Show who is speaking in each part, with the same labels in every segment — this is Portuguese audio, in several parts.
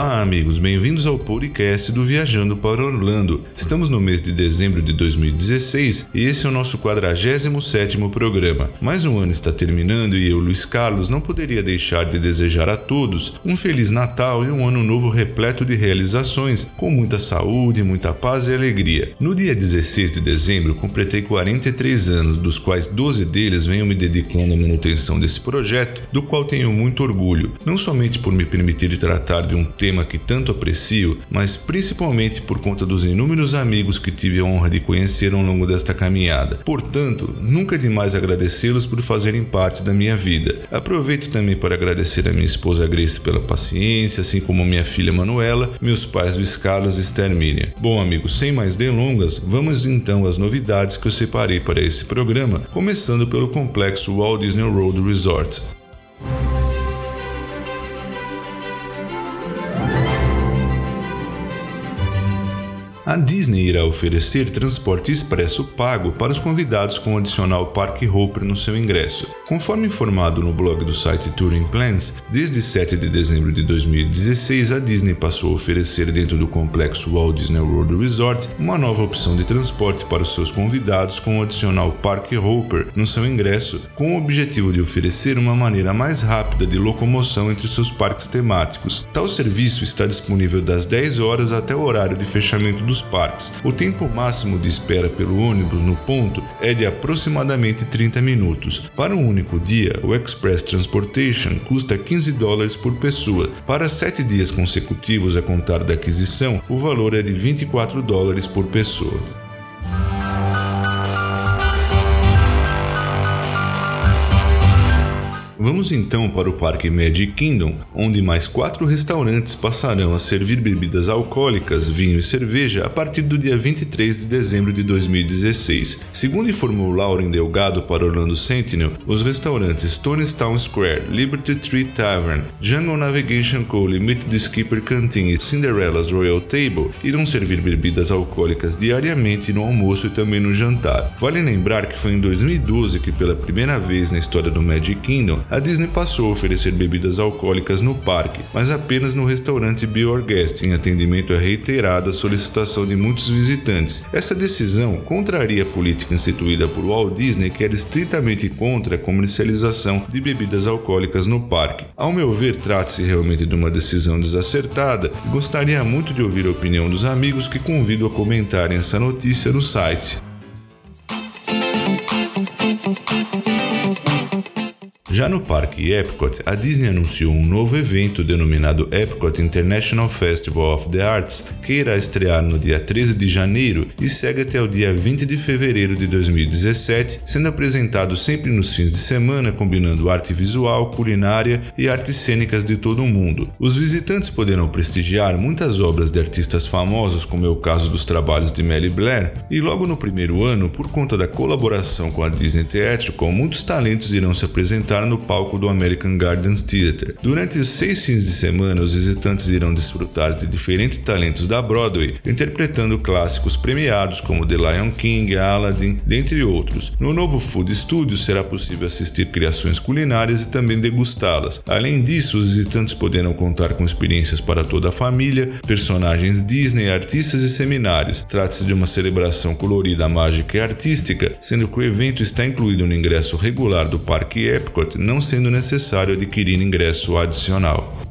Speaker 1: Olá, amigos, bem-vindos ao podcast do Viajando para Orlando. Estamos no mês de dezembro de 2016 e esse é o nosso 47º programa. Mais um ano está terminando e eu, Luiz Carlos, não poderia deixar de desejar a todos um feliz Natal e um ano novo repleto de realizações, com muita saúde, muita paz e alegria. No dia 16 de dezembro, completei 43 anos, dos quais 12 deles venho me dedicando à manutenção desse projeto, do qual tenho muito orgulho, não somente por me permitir tratar de um tema que tanto aprecio, mas principalmente por conta dos inúmeros amigos que tive a honra de conhecer ao longo desta caminhada. Portanto, nunca é demais agradecê-los por fazerem parte da minha vida. Aproveito também para agradecer a minha esposa Grace pela paciência, assim como minha filha Manuela, meus pais Luiz Carlos e Esther Miriam. Bom, amigos, sem mais delongas, vamos então às novidades que eu separei para esse programa, começando pelo complexo Walt Disney World Resort. A Disney irá oferecer transporte expresso pago para os convidados com adicional Park Hopper no seu ingresso. Conforme informado no blog do site Touring Plans, desde 7 de dezembro de 2016 a Disney passou a oferecer dentro do complexo Walt Disney World Resort uma nova opção de transporte para os seus convidados com adicional Park Hopper no seu ingresso, com o objetivo de oferecer uma maneira mais rápida de locomoção entre seus parques temáticos. Tal serviço está disponível das 10 horas até o horário de fechamento dos parques. O tempo máximo de espera pelo ônibus no ponto é de aproximadamente 30 minutos. Para um único dia, o Express Transportation custa 15 dólares por pessoa. Para sete dias consecutivos a contar da aquisição, o valor é de 24 dólares por pessoa. Vamos então para o Parque Magic Kingdom, onde mais quatro restaurantes passarão a servir bebidas alcoólicas, vinho e cerveja a partir do dia 23 de dezembro de 2016. Segundo informou Lauren Delgado para Orlando Sentinel, os restaurantes Tony's Town Square, Liberty Tree Tavern, Jungle Navigation Co. Limited Skipper Canteen e Cinderella's Royal Table irão servir bebidas alcoólicas diariamente no almoço e também no jantar. Vale lembrar que foi em 2012 que, pela primeira vez na história do Magic Kingdom, a Disney passou a oferecer bebidas alcoólicas no parque, mas apenas no restaurante Be Our Guest, em atendimento à reiterada solicitação de muitos visitantes. Essa decisão contraria a política instituída por Walt Disney, que era estritamente contra a comercialização de bebidas alcoólicas no parque. Ao meu ver, trata-se realmente de uma decisão desacertada e gostaria muito de ouvir a opinião dos amigos que convido a comentarem essa notícia no site. Já no Parque Epcot, a Disney anunciou um novo evento denominado Epcot International Festival of the Arts, que irá estrear no dia 13 de janeiro e segue até o dia 20 de fevereiro de 2017, sendo apresentado sempre nos fins de semana, combinando arte visual, culinária e artes cênicas de todo o mundo. Os visitantes poderão prestigiar muitas obras de artistas famosos, como é o caso dos trabalhos de Melly Blair, e logo no primeiro ano, por conta da colaboração com a Disney Theatrical, muitos talentos irão se apresentar no palco do American Gardens Theatre. Durante os seis fins de semana, os visitantes irão desfrutar de diferentes talentos da Broadway, interpretando clássicos premiados como The Lion King, Aladdin, dentre outros. No novo Food Studio será possível assistir criações culinárias e também degustá-las. Além disso, os visitantes poderão contar com experiências para toda a família, personagens Disney, artistas e seminários. Trata-se de uma celebração colorida, mágica e artística, sendo que o evento está incluído no ingresso regular do Parque Epcot não sendo necessário adquirir ingresso adicional.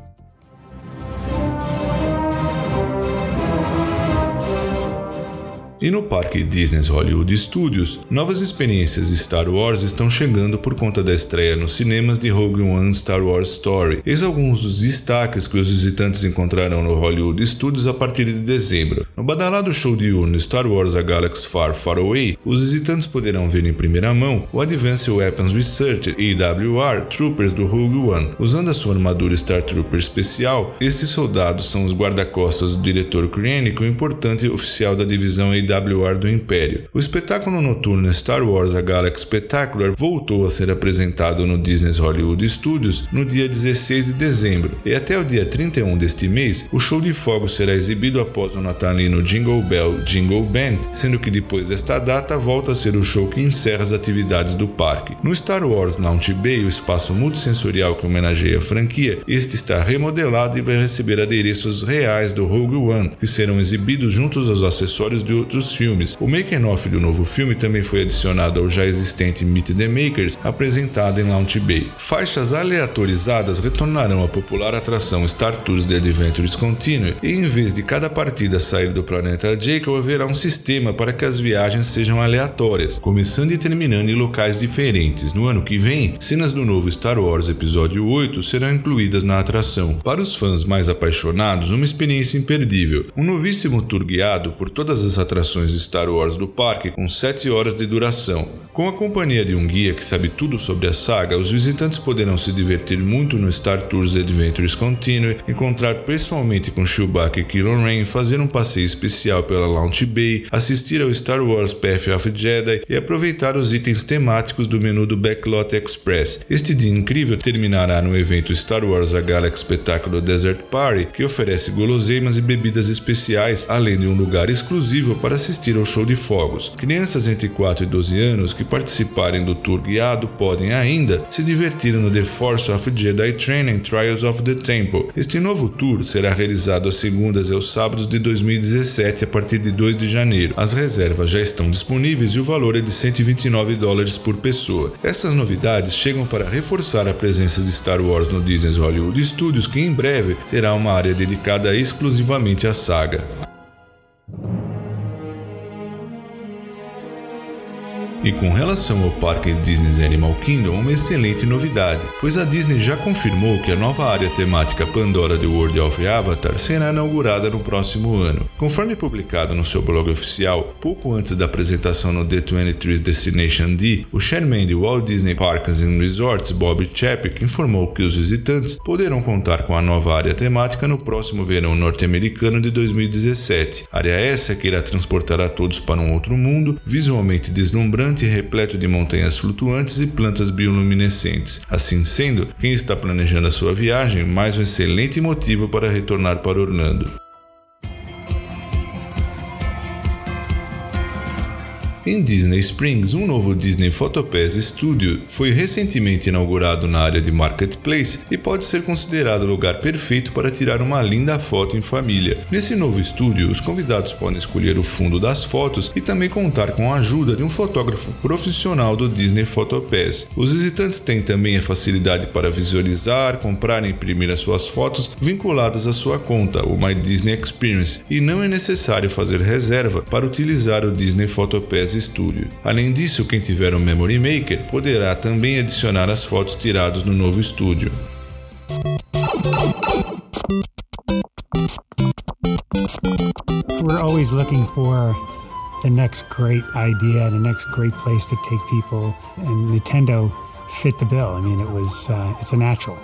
Speaker 1: E no parque Disney's Hollywood Studios, novas experiências de Star Wars estão chegando por conta da estreia nos cinemas de Rogue One Star Wars Story. Eis alguns dos destaques que os visitantes encontrarão no Hollywood Studios a partir de dezembro. No badalado show diurno Star Wars A Galaxy Far Far Away, os visitantes poderão ver em primeira mão o Advanced Weapons Research EWR Troopers do Rogue One. Usando a sua armadura Star Trooper especial, estes soldados são os guarda-costas do diretor Krennic, o importante oficial da divisão PWR do Império. O espetáculo noturno Star Wars A Galaxy Spectacular voltou a ser apresentado no Disney's Hollywood Studios no dia 16 de dezembro, e até o dia 31 deste mês, o show de fogos será exibido após o natalino Jingle Bell Jingle Band, sendo que depois desta data volta a ser o show que encerra as atividades do parque. No Star Wars Launch Bay, o espaço multissensorial que homenageia a franquia, este está remodelado e vai receber adereços reais do Rogue One, que serão exibidos juntos aos acessórios de outros filmes. O making-off do novo filme também foi adicionado ao já existente Meet the Makers, apresentado em Launch Bay. Faixas aleatorizadas retornarão à popular atração Star Tours The Adventures Continue, e em vez de cada partida sair do planeta Jacob, haverá um sistema para que as viagens sejam aleatórias, começando e terminando em locais diferentes. No ano que vem, cenas do novo Star Wars Episódio 8 serão incluídas na atração. Para os fãs mais apaixonados, uma experiência imperdível. Um novíssimo tour guiado por todas as atrações de Star Wars do parque com 7 horas de duração. Com a companhia de um guia que sabe tudo sobre a saga, os visitantes poderão se divertir muito no Star Tours Adventures Continue, encontrar pessoalmente com Chewbacca e Kylo Ren, fazer um passeio especial pela Launch Bay, assistir ao Star Wars Path of Jedi e aproveitar os itens temáticos do menu do Backlot Express. Este dia incrível terminará no evento Star Wars A Galaxy Espetáculo Desert Party, que oferece guloseimas e bebidas especiais, além de um lugar exclusivo para assistir ao show de fogos. Crianças entre 4 e 12 anos que participarem do tour guiado podem ainda se divertir no The Force of Jedi Training Trials of the Temple. Este novo tour será realizado às segundas e aos sábados de 2017 a partir de 2 de janeiro. As reservas já estão disponíveis e o valor é de 129 dólares por pessoa. Essas novidades chegam para reforçar a presença de Star Wars no Disney's Hollywood Studios, que em breve terá uma área dedicada exclusivamente à saga. E com relação ao parque Disney's Animal Kingdom, uma excelente novidade, pois a Disney já confirmou que a nova área temática Pandora de World of Avatar será inaugurada no próximo ano. Conforme publicado no seu blog oficial, pouco antes da apresentação no D23 Destination D, o chairman de Walt Disney Parks and Resorts, Bob Chapek, informou que os visitantes poderão contar com a nova área temática no próximo verão norte-americano de 2017. Área essa que irá transportar a todos para um outro mundo, visualmente deslumbrante repleto de montanhas flutuantes e plantas bioluminescentes. Assim sendo, quem está planejando a sua viagem, mais um excelente motivo para retornar para Orlando. Em Disney Springs, um novo Disney Photopass Studio foi recentemente inaugurado na área de Marketplace e pode ser considerado o lugar perfeito para tirar uma linda foto em família. Nesse novo estúdio, os convidados podem escolher o fundo das fotos e também contar com a ajuda de um fotógrafo profissional do Disney Photopass. Os visitantes têm também a facilidade para visualizar, comprar e imprimir as suas fotos vinculadas à sua conta, o My Disney Experience, e não é necessário fazer reserva para utilizar o Disney Photopass Studio. Além disso, quem tiver um Memory Maker poderá também adicionar as fotos tiradas no novo estúdio.
Speaker 2: We're always looking for the next great idea the next great place to take people, and Nintendo fit the bill. I mean, it was uh, it's a natural.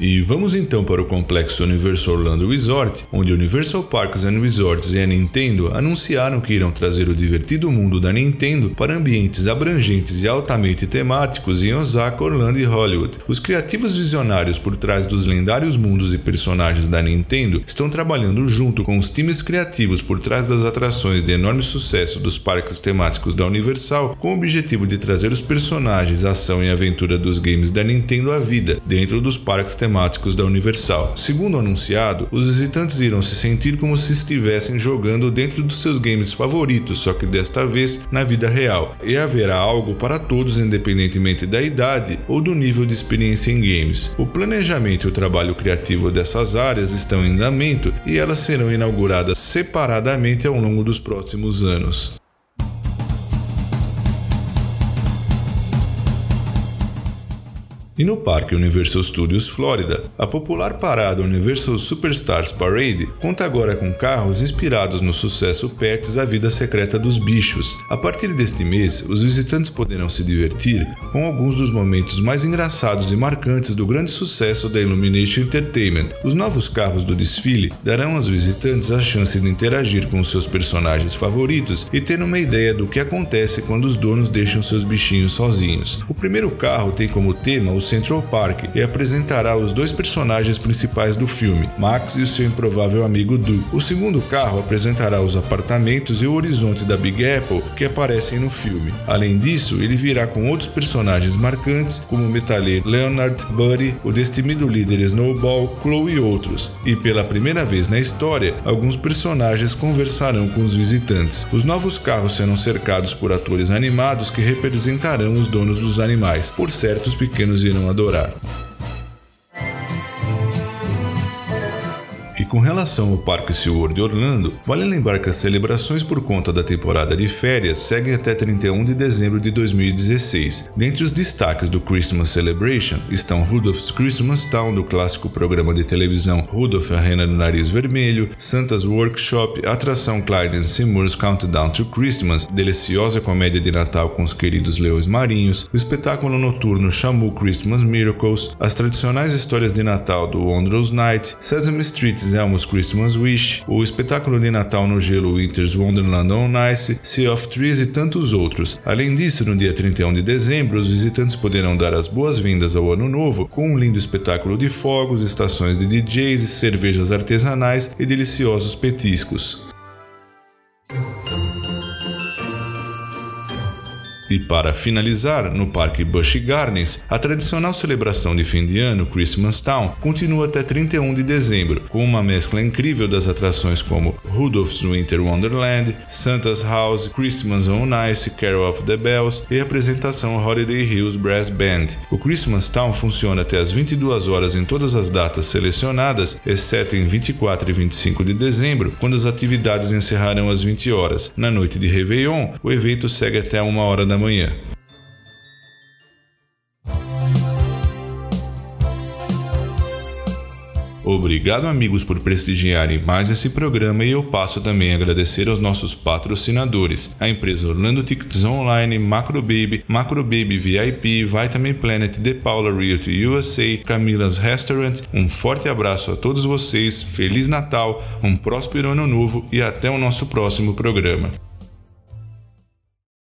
Speaker 1: E vamos então para o complexo Universal Orlando Resort, onde Universal Parks and Resorts e a Nintendo anunciaram que irão trazer o divertido mundo da Nintendo para ambientes abrangentes e altamente temáticos em Osaka, Orlando e Hollywood. Os criativos visionários por trás dos lendários mundos e personagens da Nintendo estão trabalhando junto com os times criativos por trás das atrações de enorme sucesso dos parques temáticos da Universal, com o objetivo de trazer os personagens, ação e aventura dos games da Nintendo à vida dentro dos parques temáticos temáticos da Universal. Segundo anunciado, os visitantes irão se sentir como se estivessem jogando dentro dos seus games favoritos, só que desta vez na vida real. E haverá algo para todos, independentemente da idade ou do nível de experiência em games. O planejamento e o trabalho criativo dessas áreas estão em andamento e elas serão inauguradas separadamente ao longo dos próximos anos. E no Parque Universal Studios Florida, a popular parada Universal Superstars Parade conta agora com carros inspirados no sucesso Pets A Vida Secreta dos Bichos. A partir deste mês, os visitantes poderão se divertir com alguns dos momentos mais engraçados e marcantes do grande sucesso da Illumination Entertainment. Os novos carros do desfile darão aos visitantes a chance de interagir com seus personagens favoritos e ter uma ideia do que acontece quando os donos deixam seus bichinhos sozinhos. O primeiro carro tem como tema o Central Park e apresentará os dois personagens principais do filme, Max e o seu improvável amigo Du. O segundo carro apresentará os apartamentos e o horizonte da Big Apple que aparecem no filme. Além disso, ele virá com outros personagens marcantes, como o metalheiro Leonard, Buddy, o destemido líder Snowball, Chloe e outros. E pela primeira vez na história, alguns personagens conversarão com os visitantes. Os novos carros serão cercados por atores animados que representarão os donos dos animais. Por certo, os pequenos irão adorar. Com relação ao Parque SeaWorld de Orlando, vale lembrar que as celebrações por conta da temporada de férias seguem até 31 de dezembro de 2016. Dentre os destaques do Christmas Celebration estão Rudolph's Christmas Town do clássico programa de televisão Rudolph a Rena do Nariz Vermelho, Santa's Workshop, atração Clyde Seymour's Countdown to Christmas, deliciosa comédia de Natal com os queridos leões marinhos, o espetáculo noturno Shamu Christmas Miracles, as tradicionais histórias de Natal do Wondrous Night, Sesame Street's Elmo's Christmas Wish, o espetáculo de Natal no gelo Winter's Wonderland on Ice, Sea of Trees e tantos outros. Além disso, no dia 31 de dezembro, os visitantes poderão dar as boas-vindas ao Ano Novo com um lindo espetáculo de fogos, estações de DJs, cervejas artesanais e deliciosos petiscos. E para finalizar, no Parque Busch Gardens, a tradicional celebração de fim de ano, Christmas Town, continua até 31 de dezembro, com uma mescla incrível das atrações como Rudolph's Winter Wonderland, Santa's House, Christmas on Ice, Carol of the Bells e a apresentação Holiday Hills Brass Band. O Christmas Town funciona até as 22 horas em todas as datas selecionadas, exceto em 24 e 25 de dezembro, quando as atividades encerrarão às 20 horas. Na noite de Réveillon, o evento segue até uma hora da Obrigado, amigos, por prestigiarem mais esse programa e eu passo também a agradecer aos nossos patrocinadores, a empresa Orlando Tickets Online, Macrobaby, Macrobaby VIP, Vitamin Planet, The Paula Realty USA, Camila's Restaurant. Um forte abraço a todos vocês, Feliz Natal, um próspero Ano Novo e até o nosso próximo programa.